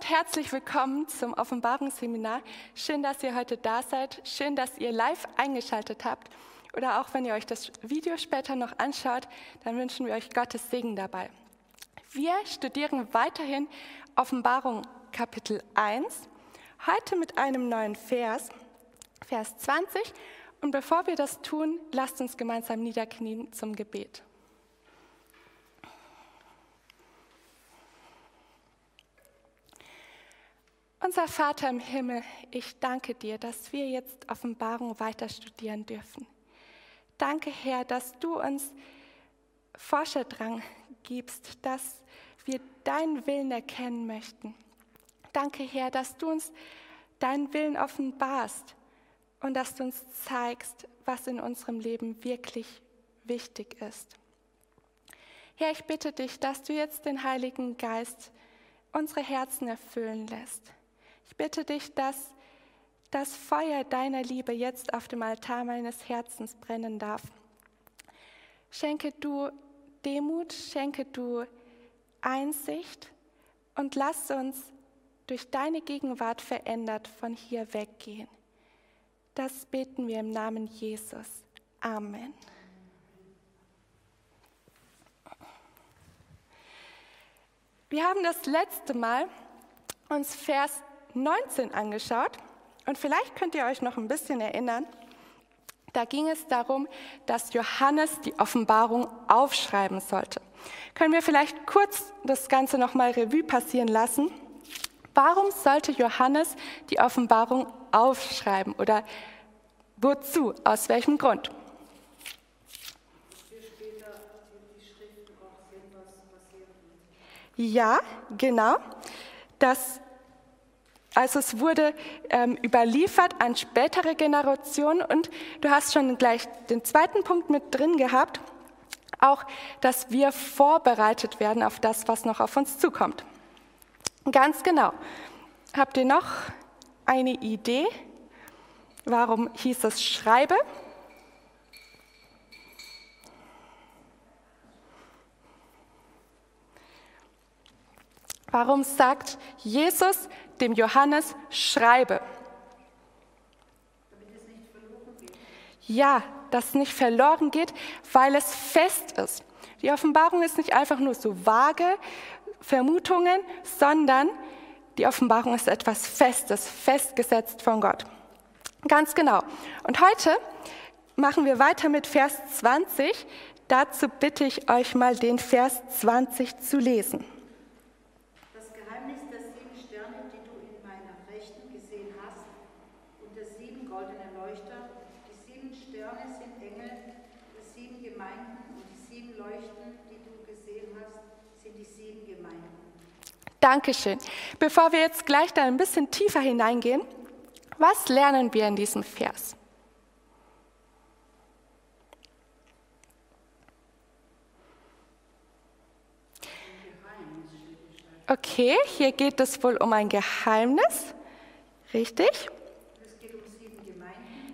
Und herzlich willkommen zum Offenbarungsseminar. Schön, dass ihr heute da seid. Schön, dass ihr live eingeschaltet habt. Oder auch wenn ihr euch das Video später noch anschaut, dann wünschen wir euch Gottes Segen dabei. Wir studieren weiterhin Offenbarung Kapitel 1, heute mit einem neuen Vers, Vers 20. Und bevor wir das tun, lasst uns gemeinsam niederknien zum Gebet. Unser Vater im Himmel, ich danke dir, dass wir jetzt Offenbarung weiter studieren dürfen. Danke, Herr, dass du uns Forscherdrang gibst, dass wir deinen Willen erkennen möchten. Danke, Herr, dass du uns deinen Willen offenbarst und dass du uns zeigst, was in unserem Leben wirklich wichtig ist. Herr, ich bitte dich, dass du jetzt den Heiligen Geist unsere Herzen erfüllen lässt. Ich bitte dich, dass das Feuer deiner Liebe jetzt auf dem Altar meines Herzens brennen darf. Schenke du Demut, schenke du Einsicht und lass uns durch deine Gegenwart verändert von hier weggehen. Das beten wir im Namen Jesus. Amen. Wir haben das letzte Mal uns Vers 19 angeschaut und vielleicht könnt ihr euch noch ein bisschen erinnern. Da ging es darum, dass Johannes die Offenbarung aufschreiben sollte. Können wir vielleicht kurz das Ganze nochmal Revue passieren lassen? Warum sollte Johannes die Offenbarung aufschreiben oder wozu? Aus welchem Grund? Ja, genau. Das also es wurde ähm, überliefert an spätere Generationen und du hast schon gleich den zweiten Punkt mit drin gehabt, auch, dass wir vorbereitet werden auf das, was noch auf uns zukommt. Ganz genau. Habt ihr noch eine Idee? Warum hieß es Schreibe? Warum sagt Jesus dem Johannes, schreibe? Ja, dass es nicht verloren geht, weil es fest ist. Die Offenbarung ist nicht einfach nur so vage Vermutungen, sondern die Offenbarung ist etwas Festes, festgesetzt von Gott. Ganz genau. Und heute machen wir weiter mit Vers 20. Dazu bitte ich euch mal den Vers 20 zu lesen. Dankeschön. Bevor wir jetzt gleich da ein bisschen tiefer hineingehen, was lernen wir in diesem Vers? Okay, hier geht es wohl um ein Geheimnis. Richtig?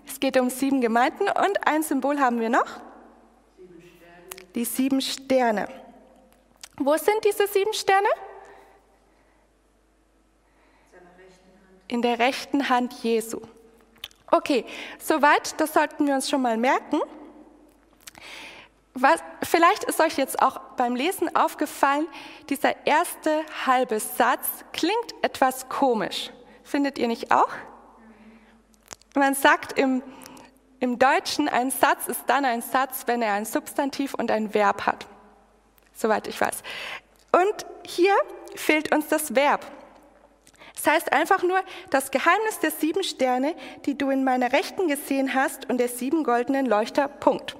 Es geht um sieben Gemeinden. Und ein Symbol haben wir noch. Sieben Die sieben Sterne. Wo sind diese sieben Sterne? In der rechten Hand Jesu. Okay, soweit, das sollten wir uns schon mal merken. Was, vielleicht ist euch jetzt auch beim Lesen aufgefallen, dieser erste halbe Satz klingt etwas komisch. Findet ihr nicht auch? Man sagt im, im Deutschen, ein Satz ist dann ein Satz, wenn er ein Substantiv und ein Verb hat. Soweit ich weiß. Und hier fehlt uns das Verb. Das heißt einfach nur, das Geheimnis der sieben Sterne, die du in meiner Rechten gesehen hast und der sieben goldenen Leuchter, Punkt.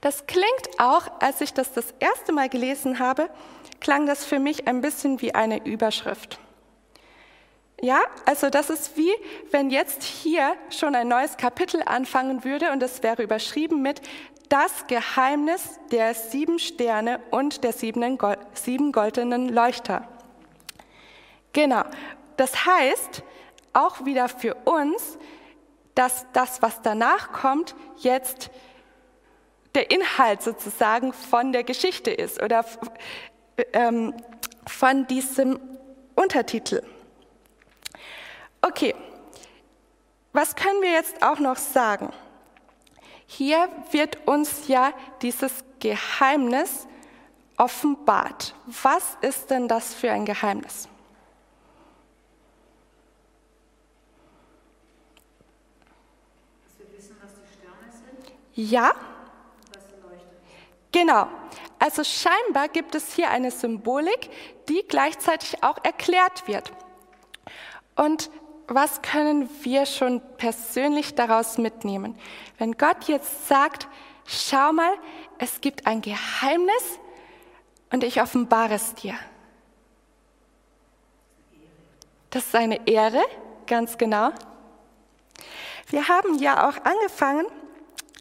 Das klingt auch, als ich das das erste Mal gelesen habe, klang das für mich ein bisschen wie eine Überschrift. Ja, also das ist wie, wenn jetzt hier schon ein neues Kapitel anfangen würde und es wäre überschrieben mit das Geheimnis der sieben Sterne und der sieben goldenen Leuchter. Genau. Das heißt, auch wieder für uns, dass das, was danach kommt, jetzt der Inhalt sozusagen von der Geschichte ist oder ähm, von diesem Untertitel. Okay, was können wir jetzt auch noch sagen? Hier wird uns ja dieses Geheimnis offenbart. Was ist denn das für ein Geheimnis? Ja? Genau. Also scheinbar gibt es hier eine Symbolik, die gleichzeitig auch erklärt wird. Und was können wir schon persönlich daraus mitnehmen? Wenn Gott jetzt sagt, schau mal, es gibt ein Geheimnis und ich offenbare es dir. Das ist eine Ehre, ganz genau. Wir haben ja auch angefangen,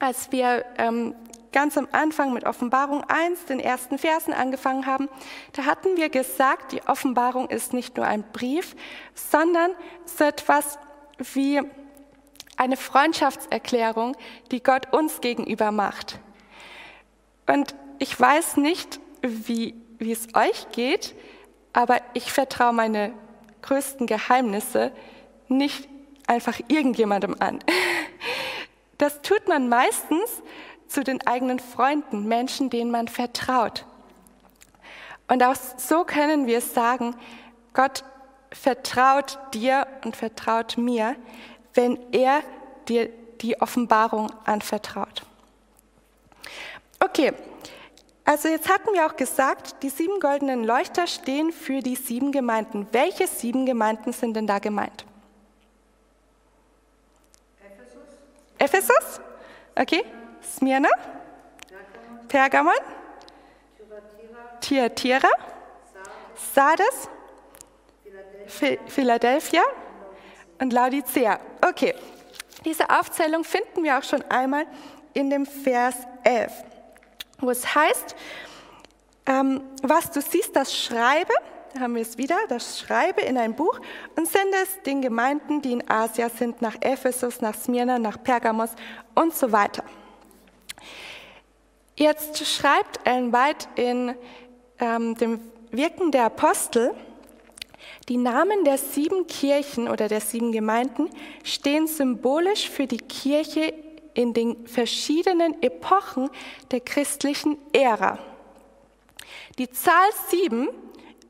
als wir ähm, ganz am Anfang mit Offenbarung 1, den ersten Versen angefangen haben, da hatten wir gesagt, die Offenbarung ist nicht nur ein Brief, sondern so etwas wie eine Freundschaftserklärung, die Gott uns gegenüber macht. Und ich weiß nicht, wie, wie es euch geht, aber ich vertraue meine größten Geheimnisse nicht einfach irgendjemandem an. Das tut man meistens zu den eigenen Freunden, Menschen, denen man vertraut. Und auch so können wir sagen, Gott vertraut dir und vertraut mir, wenn er dir die Offenbarung anvertraut. Okay, also jetzt hatten wir auch gesagt, die sieben goldenen Leuchter stehen für die sieben Gemeinden. Welche sieben Gemeinden sind denn da gemeint? Ephesus? Okay. Smyrna? Pergamon? Thyatira? Sardes? Philadelphia? Und Laodicea. Okay. Diese Aufzählung finden wir auch schon einmal in dem Vers 11, wo es heißt, ähm, was du siehst, das schreibe, da haben wir es wieder, das schreibe in ein Buch und sende es den Gemeinden, die in Asia sind, nach Ephesus, nach Smyrna, nach Pergamos und so weiter. Jetzt schreibt Ellen White in ähm, dem Wirken der Apostel, die Namen der sieben Kirchen oder der sieben Gemeinden stehen symbolisch für die Kirche in den verschiedenen Epochen der christlichen Ära. Die Zahl sieben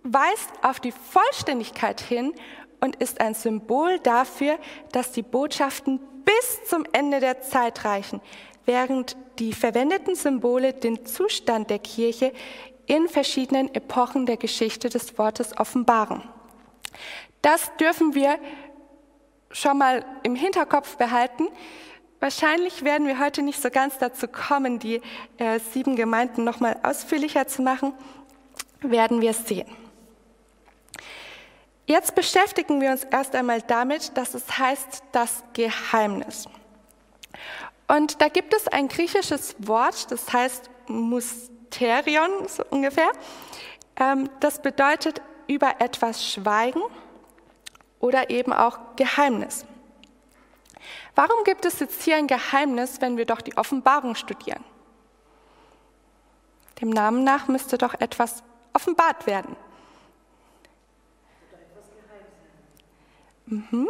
weist auf die Vollständigkeit hin und ist ein Symbol dafür, dass die Botschaften bis zum Ende der Zeit reichen, während die verwendeten Symbole den Zustand der Kirche in verschiedenen Epochen der Geschichte des Wortes offenbaren. Das dürfen wir schon mal im Hinterkopf behalten. Wahrscheinlich werden wir heute nicht so ganz dazu kommen, die äh, sieben Gemeinden noch mal ausführlicher zu machen. Werden wir sehen. Jetzt beschäftigen wir uns erst einmal damit, dass es heißt das Geheimnis. Und da gibt es ein griechisches Wort, das heißt Mysterion, so ungefähr. Ähm, das bedeutet über etwas schweigen oder eben auch Geheimnis. Warum gibt es jetzt hier ein Geheimnis, wenn wir doch die Offenbarung studieren? Dem Namen nach müsste doch etwas offenbart werden. Mhm.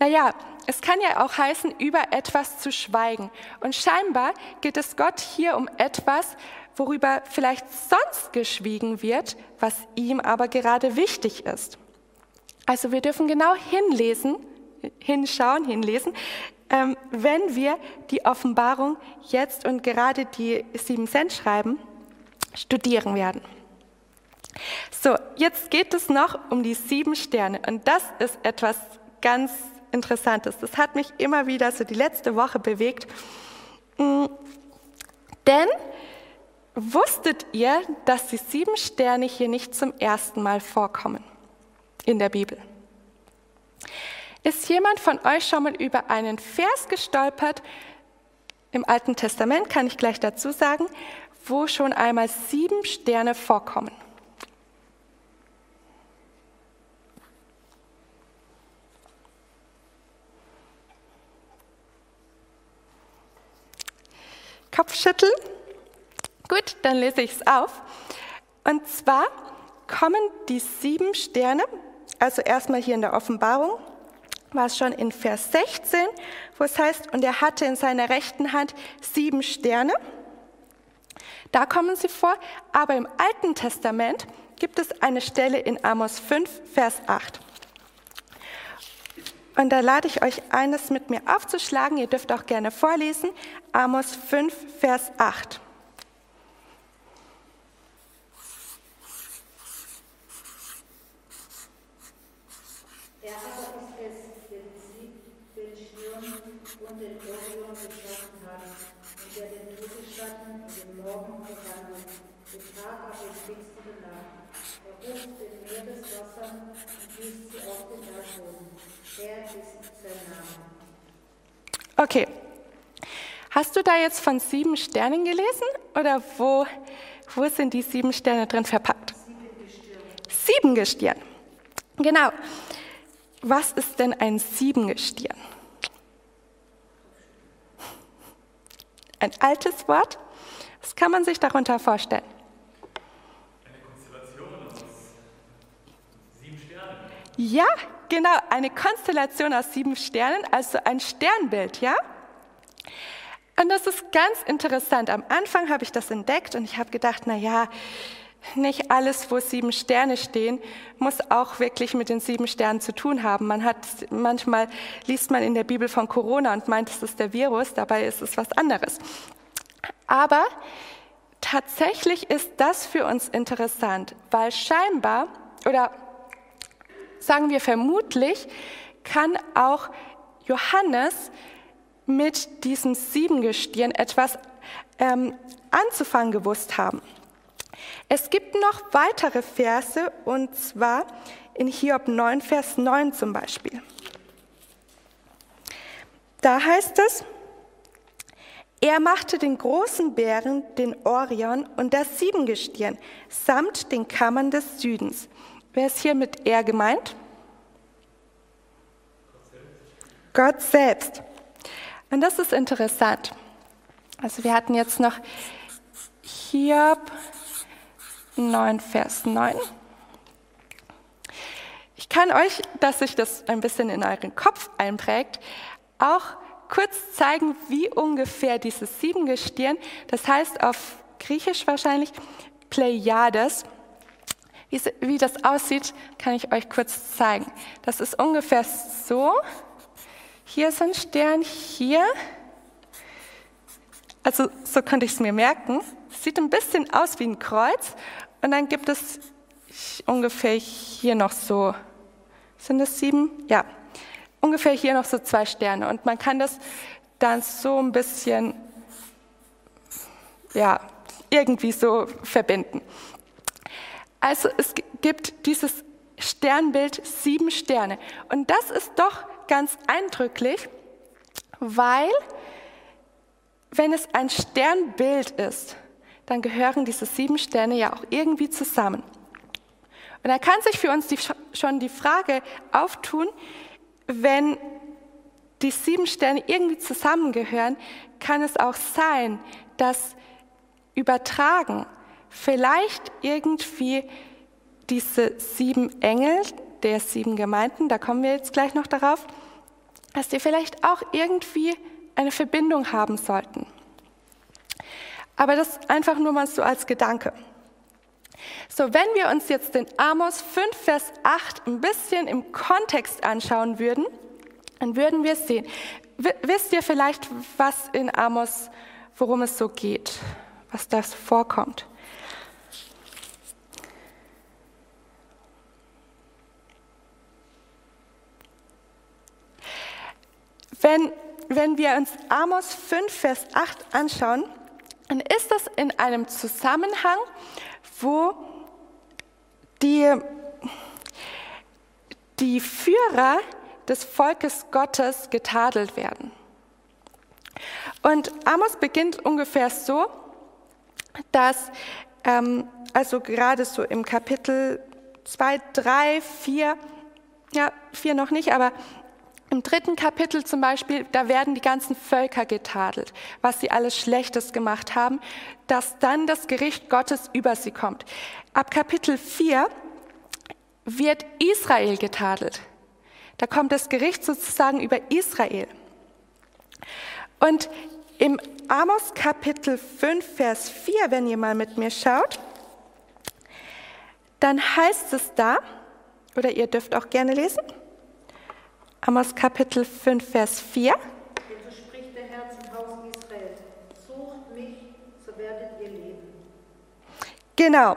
Naja, es kann ja auch heißen, über etwas zu schweigen. Und scheinbar geht es Gott hier um etwas, worüber vielleicht sonst geschwiegen wird, was ihm aber gerade wichtig ist. Also wir dürfen genau hinlesen, hinschauen, hinlesen, ähm, wenn wir die Offenbarung jetzt und gerade die sieben Cent schreiben, studieren werden. So, jetzt geht es noch um die sieben Sterne und das ist etwas ganz Interessantes. Das hat mich immer wieder so die letzte Woche bewegt. Mm, denn wusstet ihr, dass die sieben Sterne hier nicht zum ersten Mal vorkommen in der Bibel? Ist jemand von euch schon mal über einen Vers gestolpert, im Alten Testament kann ich gleich dazu sagen, wo schon einmal sieben Sterne vorkommen? Kopfschütteln. Gut, dann lese ich es auf. Und zwar kommen die sieben Sterne, also erstmal hier in der Offenbarung, war es schon in Vers 16, wo es heißt, und er hatte in seiner rechten Hand sieben Sterne. Da kommen sie vor, aber im Alten Testament gibt es eine Stelle in Amos 5, Vers 8. Und da lade ich euch ein, das mit mir aufzuschlagen. Ihr dürft auch gerne vorlesen. Amos 5, Vers 8. Er aber ist es, der den Sieg, den Sturm und den Orion geschaffen hat, und der den Todesschatten und den Morgen verwandelt, den Tag aber in finstere Nacht. Er ruft den Meereswassern und gießt sie auf den Erdboden. Er ist sein Name. Okay. Hast du da jetzt von sieben Sternen gelesen oder wo, wo sind die sieben Sterne drin verpackt? Sieben Gestirn. Genau. Was ist denn ein Siebengestirn? Ein altes Wort? Was kann man sich darunter vorstellen? Eine Konstellation aus sieben Sternen. Ja, genau, eine Konstellation aus sieben Sternen, also ein Sternbild, ja? Und das ist ganz interessant. Am Anfang habe ich das entdeckt und ich habe gedacht, na ja, nicht alles, wo sieben Sterne stehen, muss auch wirklich mit den sieben Sternen zu tun haben. Man hat, manchmal liest man in der Bibel von Corona und meint, es ist der Virus, dabei ist es was anderes. Aber tatsächlich ist das für uns interessant, weil scheinbar, oder sagen wir vermutlich, kann auch Johannes mit diesem Siebengestirn etwas ähm, anzufangen gewusst haben. Es gibt noch weitere Verse, und zwar in Hiob 9, Vers 9 zum Beispiel. Da heißt es, er machte den großen Bären, den Orion und das Siebengestirn samt den Kammern des Südens. Wer ist hier mit er gemeint? Gott selbst. Und das ist interessant. Also wir hatten jetzt noch Hiob 9, Vers 9. Ich kann euch, dass sich das ein bisschen in euren Kopf einprägt, auch kurz zeigen, wie ungefähr dieses Siebengestirn, das heißt auf Griechisch wahrscheinlich Pleiades, wie, das aussieht, kann ich euch kurz zeigen. Das ist ungefähr so. Hier ist ein Stern, hier. Also so könnte ich es mir merken. Sieht ein bisschen aus wie ein Kreuz. Und dann gibt es ungefähr hier noch so, sind es sieben? Ja, ungefähr hier noch so zwei Sterne. Und man kann das dann so ein bisschen, ja, irgendwie so verbinden. Also es gibt dieses Sternbild sieben Sterne. Und das ist doch ganz eindrücklich, weil wenn es ein Sternbild ist, dann gehören diese sieben Sterne ja auch irgendwie zusammen. Und da kann sich für uns die, schon die Frage auftun, wenn die sieben Sterne irgendwie zusammengehören, kann es auch sein, dass übertragen vielleicht irgendwie diese sieben Engel der sieben Gemeinden, da kommen wir jetzt gleich noch darauf, dass die vielleicht auch irgendwie eine Verbindung haben sollten. Aber das einfach nur mal so als Gedanke. So, wenn wir uns jetzt den Amos 5, Vers 8 ein bisschen im Kontext anschauen würden, dann würden wir sehen. Wisst ihr vielleicht, was in Amos, worum es so geht, was da vorkommt? Wenn, wenn wir uns Amos 5, Vers 8 anschauen, dann ist das in einem Zusammenhang, wo die, die Führer des Volkes Gottes getadelt werden. Und Amos beginnt ungefähr so, dass, ähm, also gerade so im Kapitel 2, 3, 4, ja, 4 noch nicht, aber Im dritten Kapitel zum Beispiel, da werden die ganzen Völker getadelt, was sie alles Schlechtes gemacht haben, dass dann das Gericht Gottes über sie kommt. Ab Kapitel 4 wird Israel getadelt. Da kommt das Gericht sozusagen über Israel. Und im Amos Kapitel 5, Vers 4, wenn ihr mal mit mir schaut, dann heißt es da, oder ihr dürft auch gerne lesen, Amos Kapitel 5, Vers 4. Denn so spricht der Herr zum Haus Israel, sucht mich, so werdet ihr leben. Genau.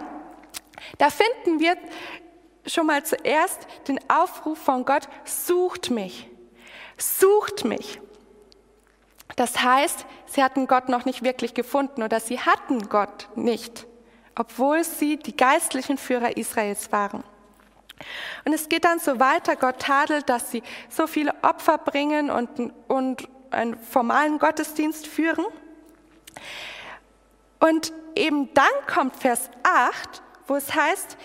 Da finden wir schon mal zuerst den Aufruf von Gott, sucht mich, sucht mich. Das heißt, sie hatten Gott noch nicht wirklich gefunden oder sie hatten Gott nicht, obwohl sie die geistlichen Führer Israels waren. Und es geht dann so weiter, Gott tadelt, dass sie so viele Opfer bringen und, und einen formalen Gottesdienst führen. Und eben dann kommt Vers 8, wo es heißt,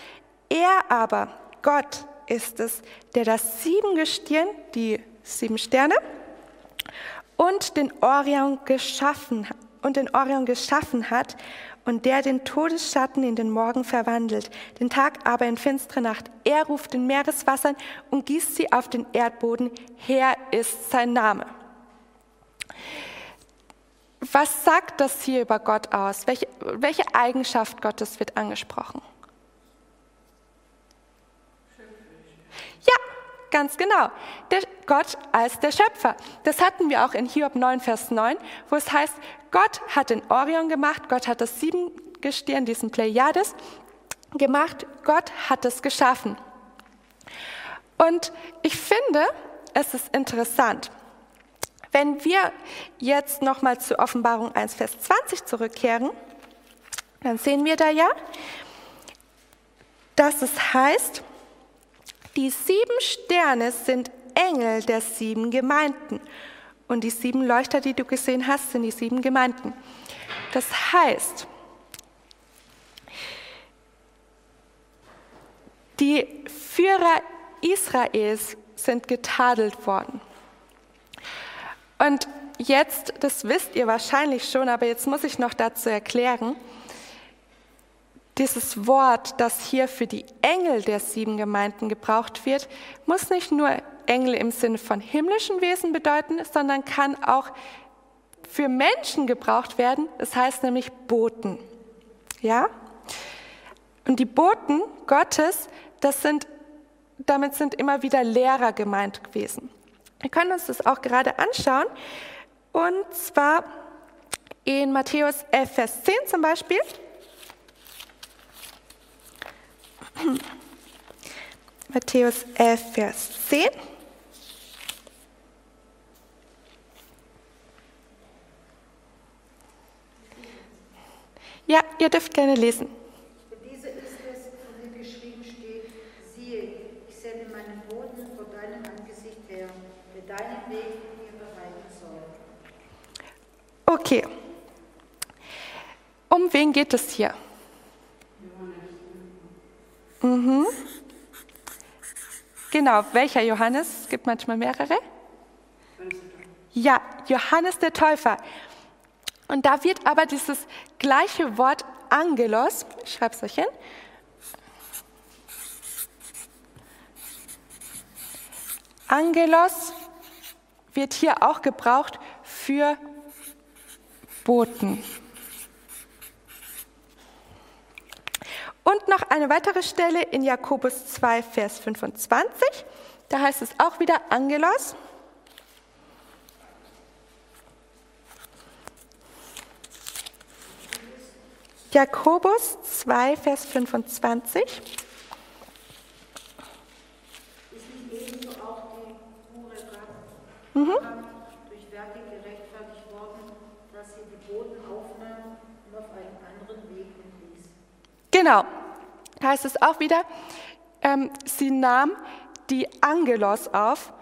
er aber, Gott ist es, der das Siebengestirn, die sieben Sterne, und den Orion geschaffen und den Orion geschaffen hat und der den Todesschatten in den Morgen verwandelt, den Tag aber in finstere Nacht. Er ruft den Meereswassern und gießt sie auf den Erdboden. Herr ist sein Name. Was sagt das hier über Gott aus? Welche, welche Eigenschaft Gottes wird angesprochen? Ja, ganz genau. Der Gott als der Schöpfer. Das hatten wir auch in Hiob 9, Vers 9, wo es heißt, Gott hat den Orion gemacht, Gott hat das Siebengestirn, diesen Pleiades, gemacht, Gott hat es geschaffen. Und ich finde, es ist interessant, wenn wir jetzt nochmal zu Offenbarung 1, Vers 20 zurückkehren, dann sehen wir da ja, dass es heißt, die sieben Sterne sind Engel der sieben Gemeinden. Und die sieben Leuchter, die du gesehen hast, sind die sieben Gemeinden. Das heißt, die Führer Israels sind getadelt worden. Und jetzt, das wisst ihr wahrscheinlich schon, aber jetzt muss ich noch dazu erklären, dieses Wort, das hier für die Engel der sieben Gemeinden gebraucht wird, muss nicht nur Engel im Sinne von himmlischen Wesen bedeuten, sondern kann auch für Menschen gebraucht werden. Das heißt nämlich Boten. Ja? Und die Boten Gottes, das sind, damit sind immer wieder Lehrer gemeint gewesen. Wir können uns das auch gerade anschauen. Und zwar in Matthäus 11, Vers 10 zum Beispiel. Matthäus 11, Vers 10. Ja, ihr dürft gerne lesen. Diese ist es, von dem geschrieben steht, siehe, ich sende meinen Boten vor deinem Angesicht her, der deinen Weg dir bereiten soll. Okay. Um wen geht es hier? Mhm. Genau, welcher Johannes? Es gibt manchmal mehrere. Ja, Johannes der Täufer. Und da wird aber dieses gleiche Wort Angelos, ich schreibe es euch hin, Angelos wird hier auch gebraucht für Boten. Und noch eine weitere Stelle in Jakobus 2, Vers 25. Da heißt es auch wieder Angelos. Jakobus 2, Vers 25. Ist nicht ebenso auch die Hure Mhm. durch Werke gerechtfertigt worden, dass sie die Boten aufnahm und auf einen anderen Weg entließ? Genau, heißt es auch wieder, ähm, sie nahm die Angelos auf.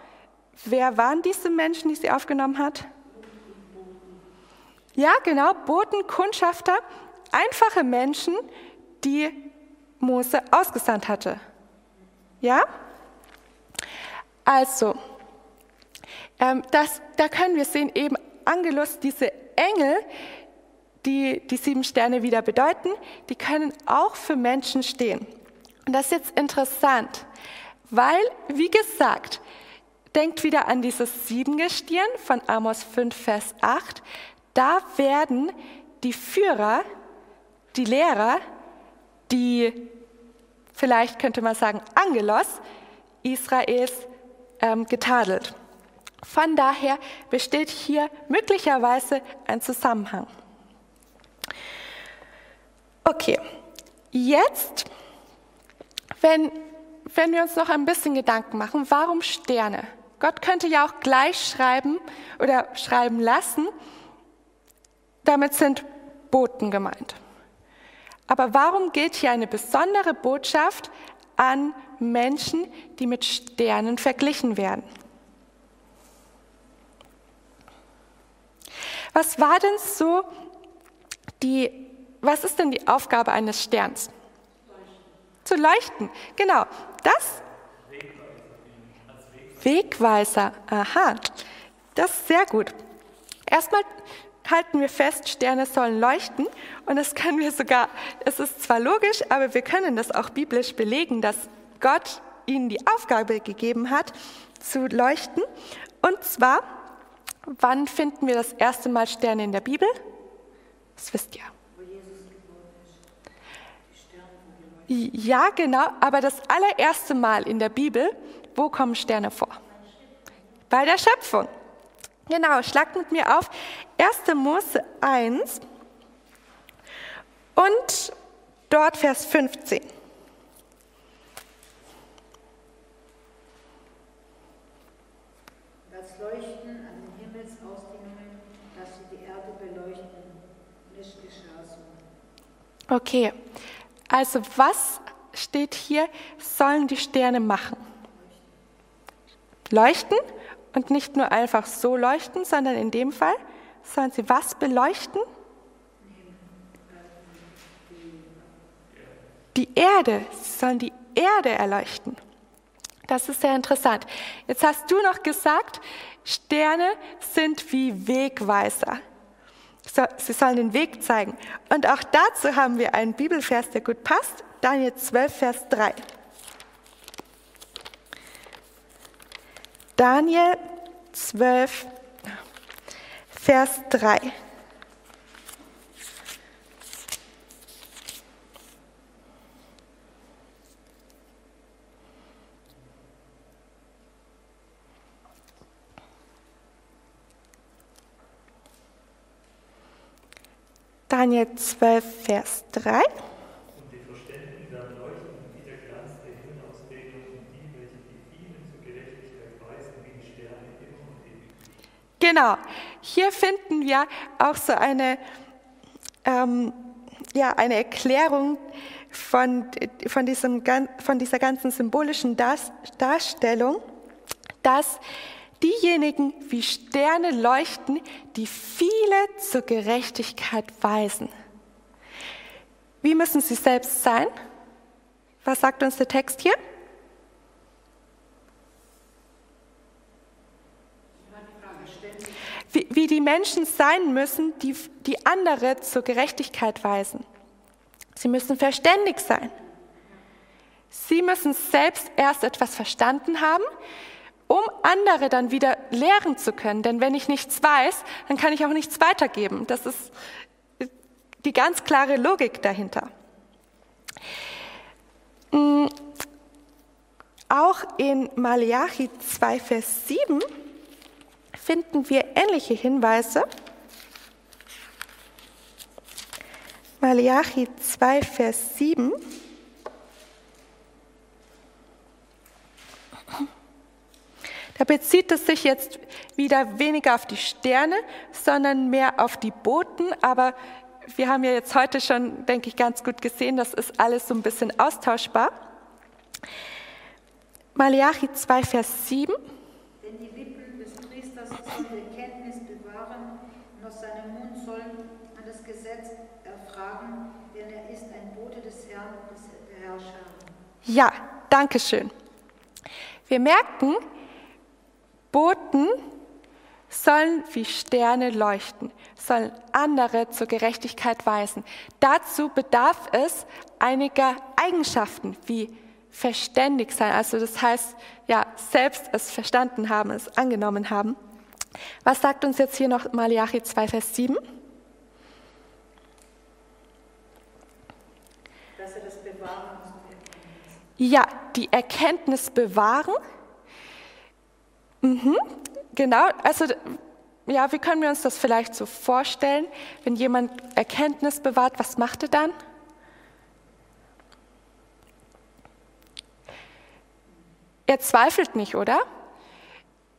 Wer waren diese Menschen, die sie aufgenommen hat? Ja, genau, Boten, Kundschafter, einfache Menschen, die Mose ausgesandt hatte. Ja? Also, Ähm, das, da können wir sehen, eben Angelus, diese Engel, die die sieben Sterne wieder bedeuten, die können auch für Menschen stehen. Und das ist jetzt interessant, weil, wie gesagt, denkt wieder an dieses Siebengestirn von Amos 5, Vers 8. Da werden die Führer, die Lehrer, die vielleicht könnte man sagen Angelos Israels ähm, getadelt. Von daher besteht hier möglicherweise ein Zusammenhang. Okay, jetzt, wenn, wenn wir uns noch ein bisschen Gedanken machen, warum Sterne? Gott könnte ja auch gleich schreiben oder schreiben lassen, damit sind Boten gemeint. Aber warum gilt hier eine besondere Botschaft an Menschen, die mit Sternen verglichen werden? Was war denn so die, was ist denn die Aufgabe eines Sterns? Zu leuchten, genau. Das? Wegweiser, aha. Das ist sehr gut. Erstmal halten wir fest, Sterne sollen leuchten und das können wir sogar, es ist zwar logisch, aber wir können das auch biblisch belegen, dass Gott ihnen die Aufgabe gegeben hat, zu leuchten. Und zwar Wann finden wir das erste Mal Sterne in der Bibel? Das wisst ihr. Ja, genau, aber das allererste Mal in der Bibel, wo kommen Sterne vor? Bei der Schöpfung. Genau, schlagt mit mir auf 1. Mose 1 und dort Vers 15. Okay, also was steht hier, sollen die Sterne machen? Leuchten und nicht nur einfach so leuchten, sondern in dem Fall sollen sie was beleuchten? Die Erde, sie sollen die Erde erleuchten. Das ist sehr interessant. Jetzt hast du noch gesagt, Sterne sind wie Wegweiser. Sie sollen den Weg zeigen. Und auch dazu haben wir einen Bibelvers, der gut passt. Daniel 12, Vers 3. Daniel 12, Vers 3. Daniel 12, Vers 3. Und die Verständigen werden leuchten wie der Glanz der Himmelsausdehnung und die, welche die vielen zur Gerechtigkeit weisen, wie die Sterne immer und ewig. Genau, hier finden wir auch so eine, ähm, ja, eine Erklärung von, von, diesem, von dieser ganzen symbolischen Darstellung, dass diejenigen wie Sterne leuchten, die viele zur Gerechtigkeit weisen. Wie müssen sie selbst sein? Was sagt uns der Text hier? Wie, wie die Menschen sein müssen, die, die andere zur Gerechtigkeit weisen. Sie müssen verständig sein. Sie müssen selbst erst etwas verstanden haben, um andere dann wieder lehren zu können. Denn wenn ich nichts weiß, dann kann ich auch nichts weitergeben. Das ist die ganz klare Logik dahinter. Mm, auch in Malachi 2, Vers 7 finden wir ähnliche Hinweise. Malachi 2, Vers 7. Da bezieht es sich jetzt wieder weniger auf die Sterne, sondern mehr auf die Boten. Aber wir haben ja jetzt heute schon, denke ich, ganz gut gesehen, das ist alles so ein bisschen austauschbar. Malachi 2, Vers 7. Denn die Lippen des Priesters sollen die Kenntnis bewahren und aus seinem Mund sollen an das Gesetz erfragen, denn er ist ein Bote des Herrn, des Herrschers. Ja, danke schön. Wir merken, Boten sollen wie Sterne leuchten, sollen andere zur Gerechtigkeit weisen. Dazu bedarf es einiger Eigenschaften wie verständig sein, also das heißt, ja, selbst es verstanden haben, es angenommen haben. Was sagt uns jetzt hier noch Malachi 2, Vers 7? Dass er das bewahren Ja, die Erkenntnis bewahren. Mhm, genau, also ja, wie können wir uns das vielleicht so vorstellen? Wenn jemand Erkenntnis bewahrt, was macht er dann? Er zweifelt nicht, oder?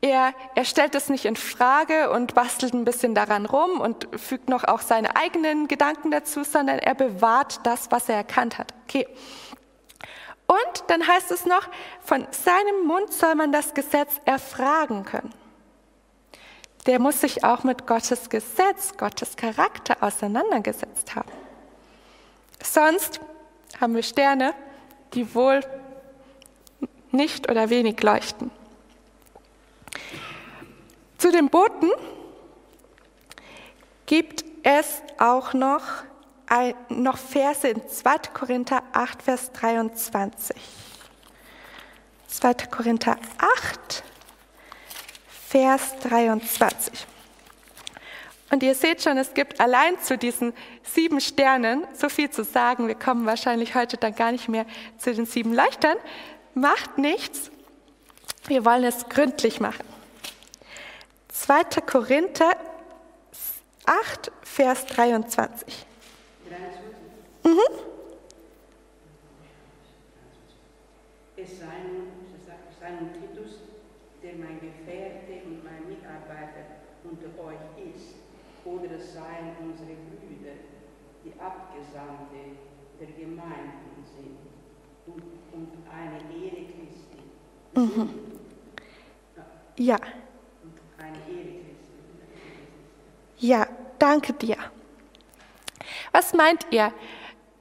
Er, er stellt es nicht in Frage und bastelt ein bisschen daran rum und fügt noch auch seine eigenen Gedanken dazu, sondern er bewahrt das, was er erkannt hat. Okay. Und dann heißt es noch, von seinem Mund soll man das Gesetz erfragen können. Der muss sich auch mit Gottes Gesetz, Gottes Charakter auseinandergesetzt haben. Sonst haben wir Sterne, die wohl nicht oder wenig leuchten. Zu den Boten gibt es auch noch, noch Verse in 2. Korinther 8, Vers 23. 2. Korinther 8, Vers 23. Und ihr seht schon, es gibt allein zu diesen sieben Sternen so viel zu sagen. Wir kommen wahrscheinlich heute dann gar nicht mehr zu den sieben Leuchtern. Macht nichts. Wir wollen es gründlich machen. 2. Korinther 8, Vers 23. Mhm. Es sei nun, sei nun Titus, der mein Gefährte und mein Mitarbeiter unter euch ist, oder es seien unsere Brüder, die Abgesandte der Gemeinden sind und, und eine Ehre Christi. Mhm. Ja. Eine Ehre Christi. Ja, danke dir. Was meint ihr?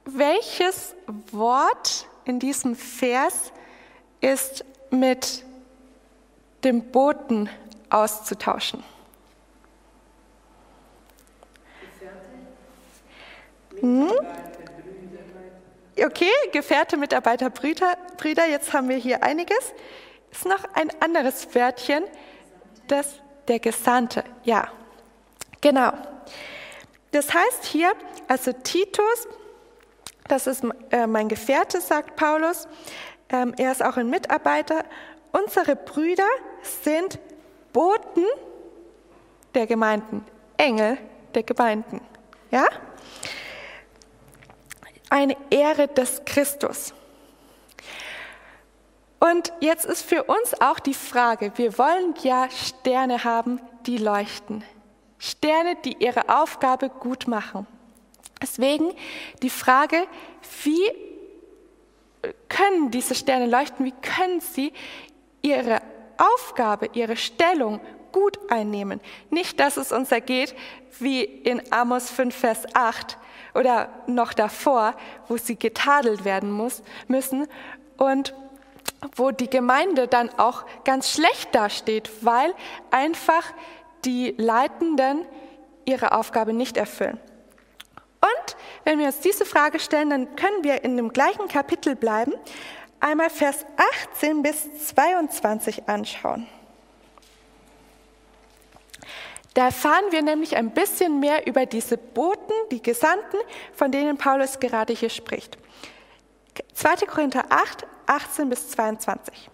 Welches Wort in diesem Vers ist mit dem Boten auszutauschen? Hm? Okay, Gefährte, Mitarbeiter, Brüder, Brüder, jetzt haben wir hier einiges. Ist noch ein anderes Wörtchen, das der Gesandte, ja, genau. Das heißt hier, also Titus, das ist äh, mein Gefährte, sagt Paulus, ähm, er ist auch ein Mitarbeiter. Unsere Brüder sind Boten der Gemeinden, Engel der Gemeinden, ja? Eine Ehre des Christus. Und jetzt ist für uns auch die Frage, wir wollen ja Sterne haben, die leuchten. Sterne, die ihre Aufgabe gut machen. Deswegen die Frage, wie können diese Sterne leuchten, wie können sie ihre Aufgabe, ihre Stellung gut einnehmen. Nicht, dass es uns ergeht wie in Amos 5, Vers 8 oder noch davor, wo sie getadelt werden muss, müssen und wo die Gemeinde dann auch ganz schlecht dasteht, weil einfach die Leitenden ihre Aufgabe nicht erfüllen. Und wenn wir uns diese Frage stellen, dann können wir in dem gleichen Kapitel bleiben, einmal Vers 18 bis 22 anschauen. Da erfahren wir nämlich ein bisschen mehr über diese Boten, die Gesandten, von denen Paulus gerade hier spricht. 2. Korinther 8, 18 bis 22.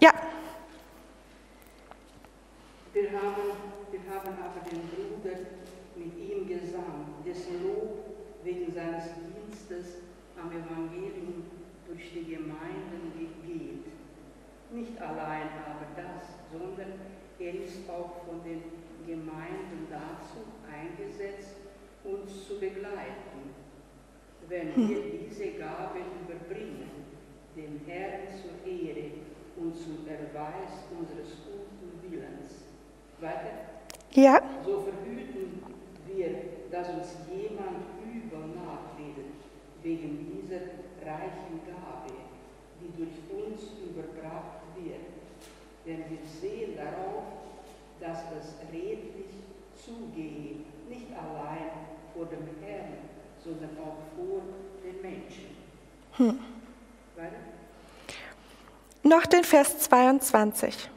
Ja. Wir haben, wir haben aber den Bruder mit ihm gesandt, dessen Lob wegen seines Dienstes am Evangelium durch die Gemeinden geht. Nicht allein aber das, sondern er ist auch von den Gemeinden dazu eingesetzt, uns zu begleiten, wenn wir diese Gabe überbringen, dem Herrn zur Ehre und zum Erweis unseres guten Willens. Weiter? Ja. So verhüten wir, dass uns jemand übel nachredet, wegen dieser reichen Gabe, die durch uns überbracht wird. Denn wir sehen darauf, dass das redlich zugehe, nicht allein vor dem Herrn, sondern auch vor den Menschen. Hm. Noch den Vers 22.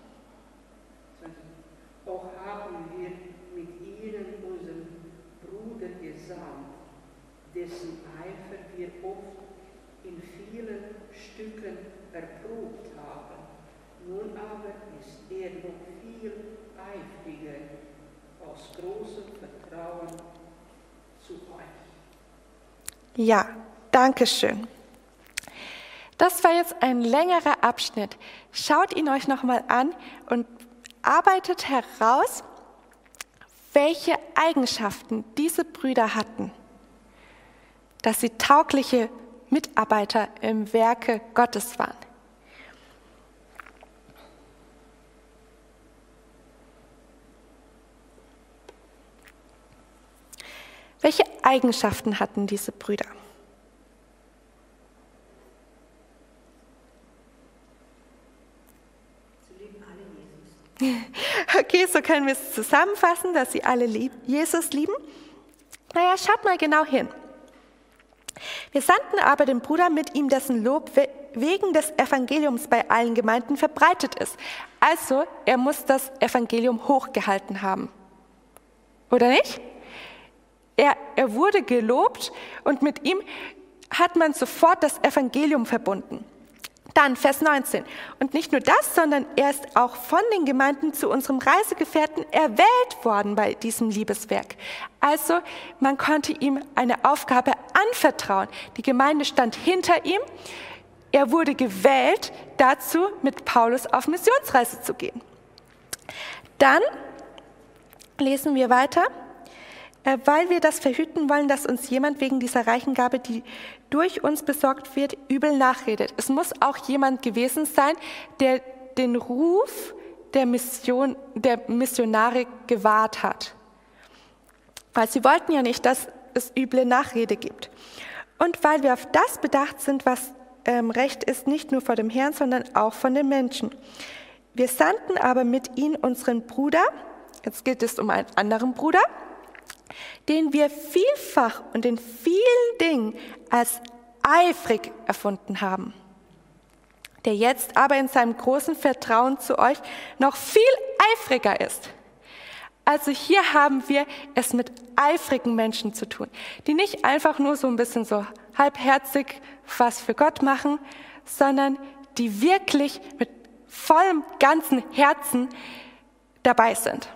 Auch haben wir mit ihnen unseren Bruder gesandt, dessen Eifer wir oft in vielen Stücken erprobt haben. Nun aber ist er noch viel eifriger aus großem Vertrauen zu euch. Ja, danke schön. Das war jetzt ein längerer Abschnitt. Schaut ihn euch nochmal an und arbeitet heraus, welche Eigenschaften diese Brüder hatten, dass sie taugliche Mitarbeiter im Werke Gottes waren. Welche Eigenschaften hatten diese Brüder? Okay, so können wir es zusammenfassen, dass sie alle lieb Jesus lieben. Naja, schaut mal genau hin. Wir sandten aber den Bruder mit ihm, dessen Lob wegen des Evangeliums bei allen Gemeinden verbreitet ist. Also, er muss das Evangelium hochgehalten haben. Oder nicht? Er, er wurde gelobt und mit ihm hat man sofort das Evangelium verbunden. Dann Vers 19. Und nicht nur das, sondern er ist auch von den Gemeinden zu unserem Reisegefährten erwählt worden bei diesem Liebeswerk. Also man konnte ihm eine Aufgabe anvertrauen. Die Gemeinde stand hinter ihm. Er wurde gewählt dazu, mit Paulus auf Missionsreise zu gehen. Dann lesen wir weiter. Äh, weil wir das verhüten wollen, dass uns jemand wegen dieser reichen Gabe, die durch uns besorgt wird, übel nachredet. Es muss auch jemand gewesen sein, der den Ruf der, Mission, der Missionare gewahrt hat. Weil sie wollten ja nicht, dass es üble Nachrede gibt. Und weil wir auf das bedacht sind, was ähm, recht ist, nicht nur vor dem Herrn, sondern auch von den Menschen. Wir sandten aber mit ihnen unseren Bruder, jetzt geht es um einen anderen Bruder, den wir vielfach und in vielen Dingen als eifrig erfunden haben, der jetzt aber in seinem großen Vertrauen zu euch noch viel eifriger ist. Also hier haben wir es mit eifrigen Menschen zu tun, die nicht einfach nur so ein bisschen so halbherzig was für Gott machen, sondern die wirklich mit vollem ganzen Herzen dabei sind.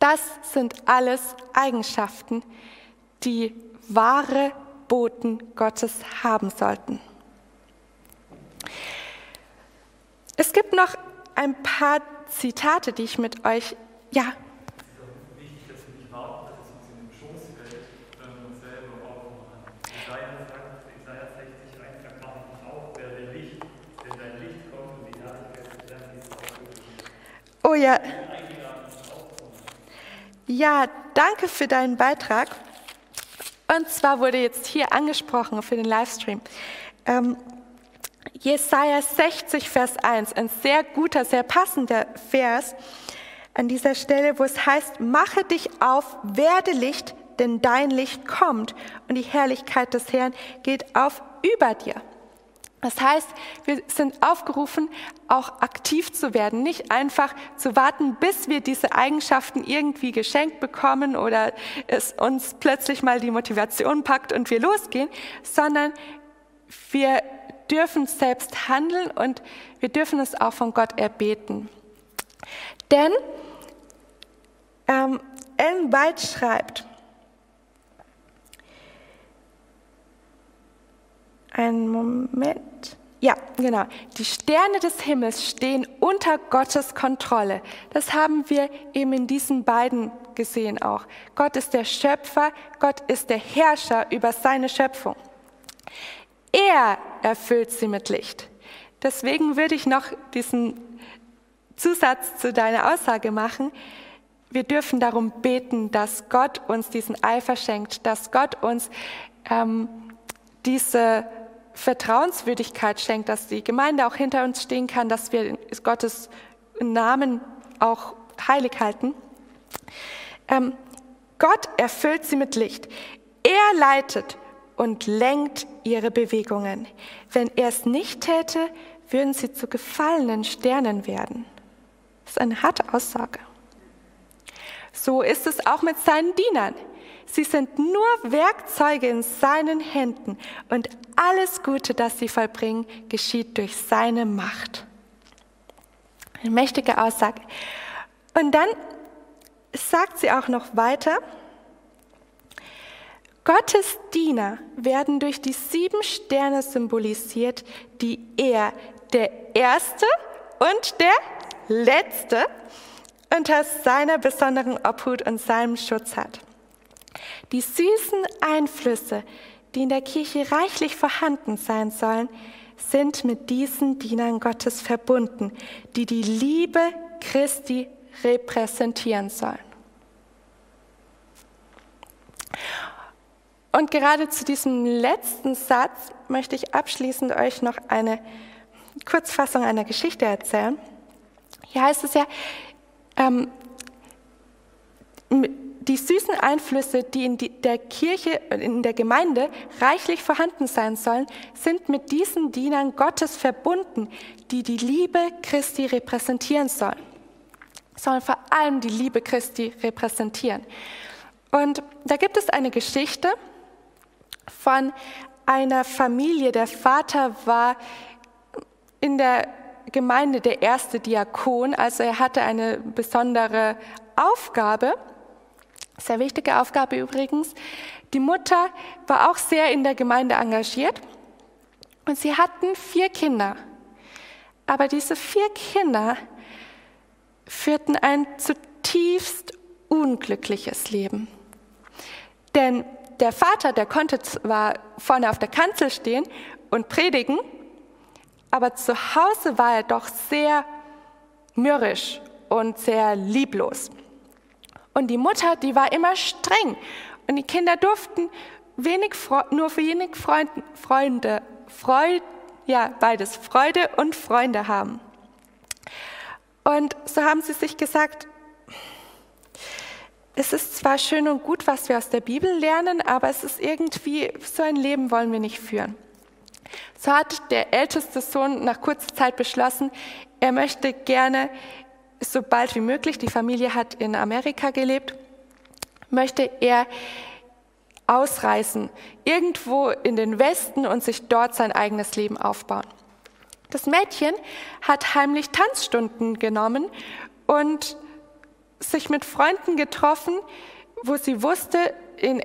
Das sind alles Eigenschaften, die wahre Boten Gottes haben sollten. Es gibt noch ein paar Zitate, die ich mit euch, ja. Wichtig, dass wir nicht warten, dass es uns in den Schoß fällt, sondern uns selber aufmachen. Jesaja sagt, Jesaja 60, 1, sagt, mach dich auf, werde Licht, denn dein Licht kommt und die Herrlichkeit des Herrn ist auf dich. Oh ja. Ja, danke für deinen Beitrag. Und zwar wurde jetzt hier angesprochen für den Livestream. Ähm, Jesaja 60, Vers 1, ein sehr guter, sehr passender Vers an dieser Stelle, wo es heißt: Mache dich auf, werde Licht, denn dein Licht kommt und die Herrlichkeit des Herrn geht auf über dir. Das heißt, wir sind aufgerufen, auch aktiv zu werden, nicht einfach zu warten, bis wir diese Eigenschaften irgendwie geschenkt bekommen oder es uns plötzlich mal die Motivation packt und wir losgehen, sondern wir dürfen selbst handeln und wir dürfen es auch von Gott erbeten. Denn ähm, Ellen White schreibt, Einen Moment. Ja, genau. Die Sterne des Himmels stehen unter Gottes Kontrolle. Das haben wir eben in diesen beiden gesehen auch. Gott ist der Schöpfer, Gott ist der Herrscher über seine Schöpfung. Er erfüllt sie mit Licht. Deswegen würde ich noch diesen Zusatz zu deiner Aussage machen. Wir dürfen darum beten, dass Gott uns diesen Eifer schenkt, dass Gott uns ähm, diese Vertrauenswürdigkeit schenkt, dass die Gemeinde auch hinter uns stehen kann, dass wir Gottes Namen auch heilig halten. Ähm, Gott erfüllt sie mit Licht. Er leitet und lenkt ihre Bewegungen. Wenn er es nicht täte, würden sie zu gefallenen Sternen werden. Das ist eine harte Aussage. So ist es auch mit seinen Dienern. Sie sind nur Werkzeuge in seinen Händen und alles Gute, das sie vollbringen, geschieht durch seine Macht. Eine mächtige Aussage. Und dann sagt sie auch noch weiter, Gottes Diener werden durch die sieben Sterne symbolisiert, die er, der Erste und der Letzte, unter seiner besonderen Obhut und seinem Schutz hat. Die süßen Einflüsse, die in der Kirche reichlich vorhanden sein sollen, sind mit diesen Dienern Gottes verbunden, die die Liebe Christi repräsentieren sollen. Und gerade zu diesem letzten Satz möchte ich abschließend euch noch eine Kurzfassung einer Geschichte erzählen. Hier heißt es ja, ähm, die süßen Einflüsse, die in der Kirche, in der Gemeinde reichlich vorhanden sein sollen, sind mit diesen Dienern Gottes verbunden, die die Liebe Christi repräsentieren sollen. Sollen vor allem die Liebe Christi repräsentieren. Und da gibt es eine Geschichte von einer Familie. Der Vater war in der Gemeinde der erste Diakon, also er hatte eine besondere Aufgabe, sehr wichtige Aufgabe übrigens. Die Mutter war auch sehr in der Gemeinde engagiert und sie hatten vier Kinder. Aber diese vier Kinder führten ein zutiefst unglückliches Leben. Denn der Vater, der konnte zwar vorne auf der Kanzel stehen und predigen, aber zu Hause war er doch sehr mürrisch und sehr lieblos. Und die Mutter, die war immer streng. Und die Kinder durften wenig, nur wenig Freund, Freunde, Freude, ja, beides, Freude und Freunde haben. Und so haben sie sich gesagt, es ist zwar schön und gut, was wir aus der Bibel lernen, aber es ist irgendwie, so ein Leben wollen wir nicht führen. So hat der älteste Sohn nach kurzer Zeit beschlossen, er möchte gerne so bald wie möglich, die Familie hat in Amerika gelebt, möchte er ausreisen, irgendwo in den Westen und sich dort sein eigenes Leben aufbauen. Das Mädchen hat heimlich Tanzstunden genommen und sich mit Freunden getroffen, wo sie wusste, in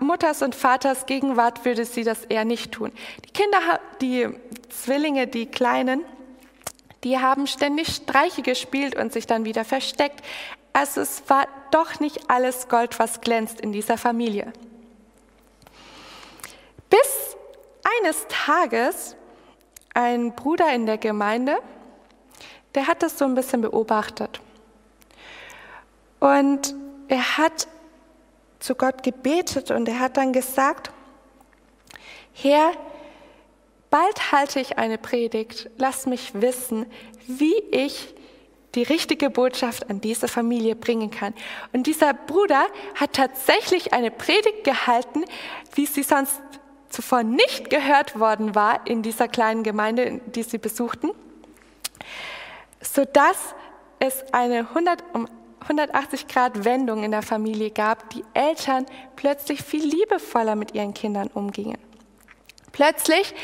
Mutters und Vaters Gegenwart würde sie das eher nicht tun. Die Kinder, die Zwillinge, die Kleinen, die haben ständig Streiche gespielt und sich dann wieder versteckt. Also es war doch nicht alles Gold, was glänzt in dieser Familie. Bis eines Tages ein Bruder in der Gemeinde, der hat das so ein bisschen beobachtet. Und er hat zu Gott gebetet und er hat dann gesagt, Herr, Bald halte ich eine Predigt. Lass mich wissen, wie ich die richtige Botschaft an diese Familie bringen kann. Und dieser Bruder hat tatsächlich eine Predigt gehalten, wie sie sonst zuvor nicht gehört worden war in dieser kleinen Gemeinde, die sie besuchten, sodass es eine 100, 180 Grad Wendung in der Familie gab, die Eltern plötzlich viel liebevoller mit ihren Kindern umgingen. Plötzlich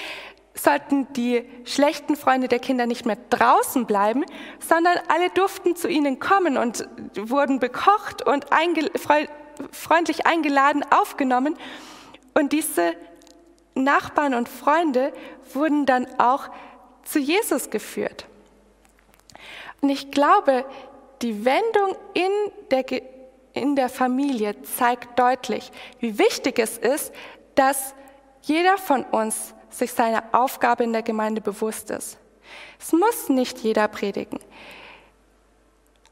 sollten die schlechten Freunde der Kinder nicht mehr draußen bleiben, sondern alle durften zu ihnen kommen und wurden bekocht und einge freundlich eingeladen, aufgenommen. Und diese Nachbarn und Freunde wurden dann auch zu Jesus geführt. Und ich glaube, die Wendung in der, in der Familie zeigt deutlich, wie wichtig es ist, dass jeder von uns sich seiner Aufgabe in der Gemeinde bewusst ist. Es muss nicht jeder predigen.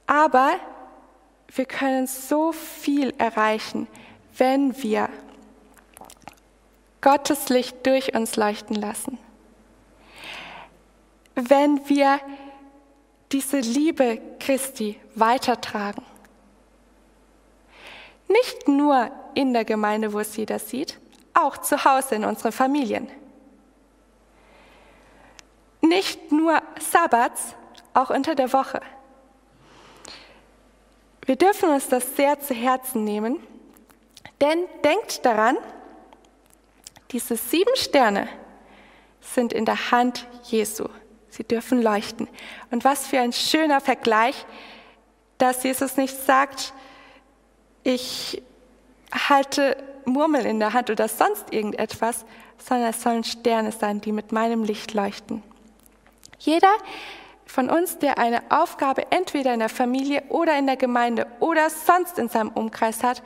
Aber wir können so viel erreichen, wenn wir Gottes Licht durch uns leuchten lassen. Wenn wir diese Liebe Christi weitertragen. Nicht nur in der Gemeinde, wo es jeder sieht, auch zu Hause in unseren Familien. Nicht nur Sabbats, auch unter der Woche. Wir dürfen uns das sehr zu Herzen nehmen, denn denkt daran, diese sieben Sterne sind in der Hand Jesu. Sie dürfen leuchten. Und was für ein schöner Vergleich, dass Jesus nicht sagt, ich halte Murmel in der Hand oder sonst irgendetwas, sondern es sollen Sterne sein, die mit meinem Licht leuchten. Jeder von uns, der eine Aufgabe entweder in der Familie oder in der Gemeinde oder sonst in seinem Umkreis hat,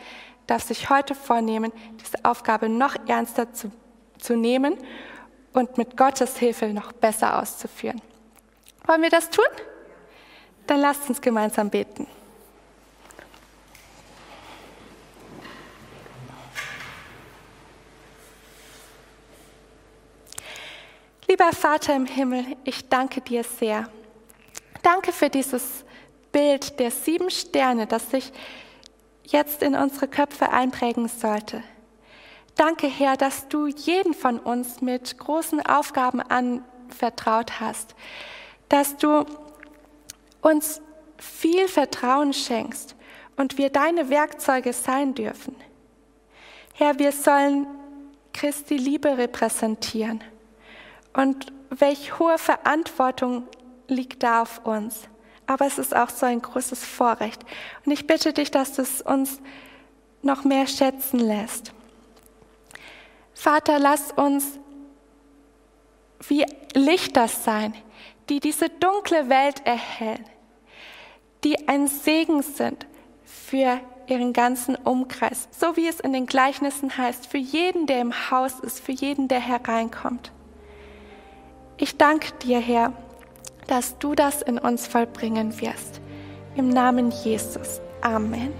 darf sich heute vornehmen, diese Aufgabe noch ernster zu, zu nehmen und mit Gottes Hilfe noch besser auszuführen. Wollen wir das tun? Dann lasst uns gemeinsam beten. Lieber Vater im Himmel, ich danke dir sehr. Danke für dieses Bild der sieben Sterne, das sich jetzt in unsere Köpfe einprägen sollte. Danke, Herr, dass du jeden von uns mit großen Aufgaben anvertraut hast, dass du uns viel Vertrauen schenkst und wir deine Werkzeuge sein dürfen. Herr, wir sollen Christi Liebe repräsentieren. Und welch hohe Verantwortung liegt da auf uns. Aber es ist auch so ein großes Vorrecht. Und ich bitte dich, dass du es uns noch mehr schätzen lässt. Vater, lass uns wie Lichter sein, die diese dunkle Welt erhellen, die ein Segen sind für ihren ganzen Umkreis, so wie es in den Gleichnissen heißt, für jeden, der im Haus ist, für jeden, der hereinkommt. Ich danke dir, Herr, dass du das in uns vollbringen wirst. Im Namen Jesus. Amen.